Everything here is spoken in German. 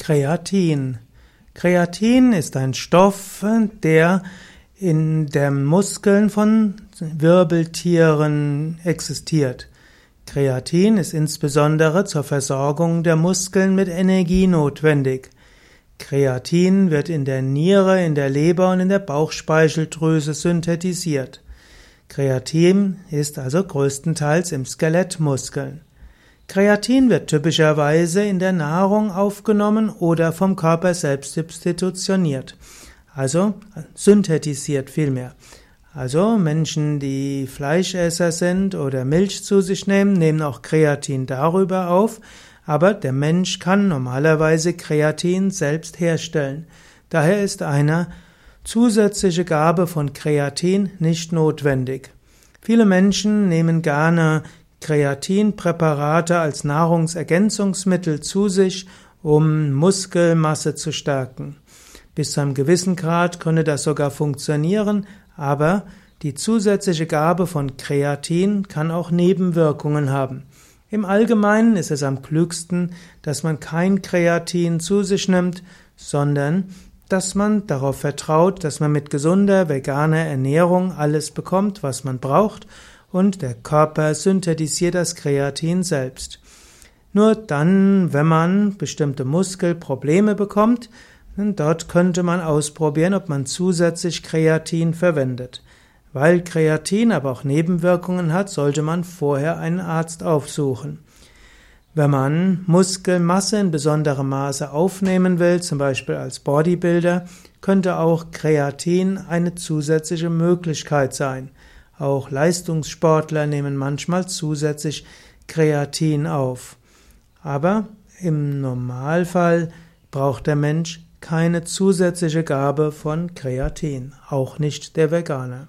Kreatin. Kreatin ist ein Stoff, der in den Muskeln von Wirbeltieren existiert. Kreatin ist insbesondere zur Versorgung der Muskeln mit Energie notwendig. Kreatin wird in der Niere, in der Leber und in der Bauchspeicheldrüse synthetisiert. Kreatin ist also größtenteils im Skelettmuskeln. Kreatin wird typischerweise in der Nahrung aufgenommen oder vom Körper selbst substitutioniert, also synthetisiert vielmehr. Also Menschen, die Fleischesser sind oder Milch zu sich nehmen, nehmen auch Kreatin darüber auf, aber der Mensch kann normalerweise Kreatin selbst herstellen. Daher ist eine zusätzliche Gabe von Kreatin nicht notwendig. Viele Menschen nehmen gerne Kreatinpräparate als Nahrungsergänzungsmittel zu sich, um Muskelmasse zu stärken. Bis zu einem gewissen Grad könne das sogar funktionieren, aber die zusätzliche Gabe von Kreatin kann auch Nebenwirkungen haben. Im Allgemeinen ist es am klügsten, dass man kein Kreatin zu sich nimmt, sondern dass man darauf vertraut, dass man mit gesunder veganer Ernährung alles bekommt, was man braucht und der Körper synthetisiert das Kreatin selbst. Nur dann, wenn man bestimmte Muskelprobleme bekommt, dort könnte man ausprobieren, ob man zusätzlich Kreatin verwendet. Weil Kreatin aber auch Nebenwirkungen hat, sollte man vorher einen Arzt aufsuchen. Wenn man Muskelmasse in besonderem Maße aufnehmen will, zum Beispiel als Bodybuilder, könnte auch Kreatin eine zusätzliche Möglichkeit sein. Auch Leistungssportler nehmen manchmal zusätzlich Kreatin auf. Aber im Normalfall braucht der Mensch keine zusätzliche Gabe von Kreatin, auch nicht der Veganer.